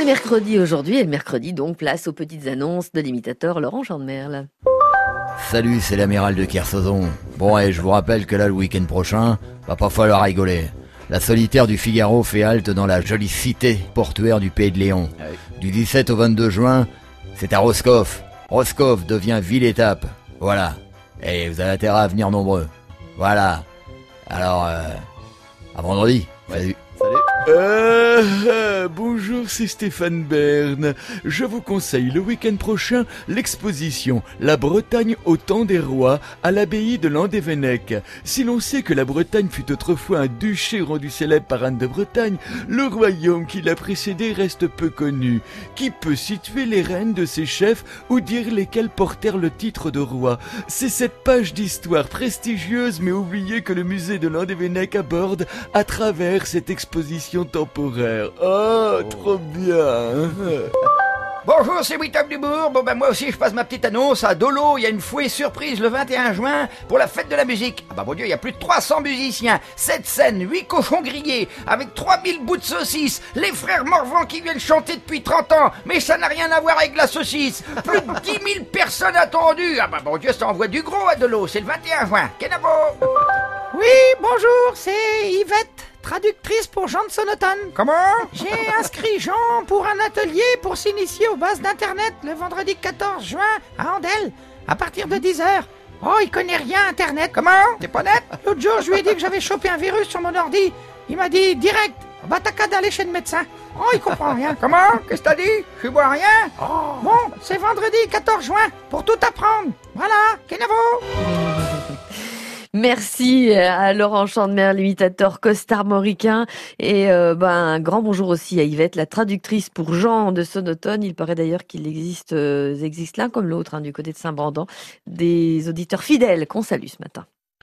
est mercredi aujourd'hui et le mercredi donc place aux petites annonces de l'imitateur Laurent Merle. Salut, c'est l'amiral de Kersozon. Bon, et je vous rappelle que là, le week-end prochain, va pas falloir rigoler. La solitaire du Figaro fait halte dans la jolie cité portuaire du Pays de Léon. Du 17 au 22 juin, c'est à Roscoff. Roscoff devient ville-étape. Voilà. Et vous avez intérêt à venir nombreux. Voilà. Alors, euh, à vendredi. Salut. Ah, bonjour, c'est Stéphane Bern. Je vous conseille le week-end prochain l'exposition La Bretagne au temps des rois à l'abbaye de Landévennec. Si l'on sait que la Bretagne fut autrefois un duché rendu célèbre par Anne de Bretagne, le royaume qui l'a précédé reste peu connu. Qui peut situer les reines de ses chefs ou dire lesquels portèrent le titre de roi? C'est cette page d'histoire prestigieuse mais oubliée que le musée de Landévennec aborde à travers cette exposition temporaire. Oh, trop bien Bonjour, c'est Wittom Dubourg. Bon ben moi aussi je passe ma petite annonce à Dolo. Il y a une fouée surprise le 21 juin pour la fête de la musique. Ah bah mon dieu, il y a plus de 300 musiciens, 7 scènes, 8 cochons grillés, avec 3000 bouts de saucisses, les frères Morvan qui viennent chanter depuis 30 ans, mais ça n'a rien à voir avec la saucisse. Plus de 10 000 personnes attendues. Ah bah mon dieu, ça envoie du gros à Dolo. C'est le 21 juin. Kenavo Oui, bonjour, c'est Yvette traductrice pour Jean de Sonoton. Comment J'ai inscrit Jean pour un atelier pour s'initier aux bases d'Internet le vendredi 14 juin à Andel, à partir de 10h. Oh, il connaît rien Internet. Comment T'es pas net L'autre jour, je lui ai dit que j'avais chopé un virus sur mon ordi. Il m'a dit direct, bah t'as qu'à d'aller chez le médecin. Oh, il comprend rien. Comment Qu'est-ce que t'as dit Je vois rien Bon, c'est vendredi 14 juin pour tout apprendre. Voilà, Kenavo Merci à Laurent Chandemer, l'imitateur costarmoricain. Et euh, ben, un grand bonjour aussi à Yvette, la traductrice pour Jean de Sonotone. Il paraît d'ailleurs qu'il existe, euh, l'un comme l'autre, hein, du côté de Saint-Brandan, des auditeurs fidèles qu'on salue ce matin.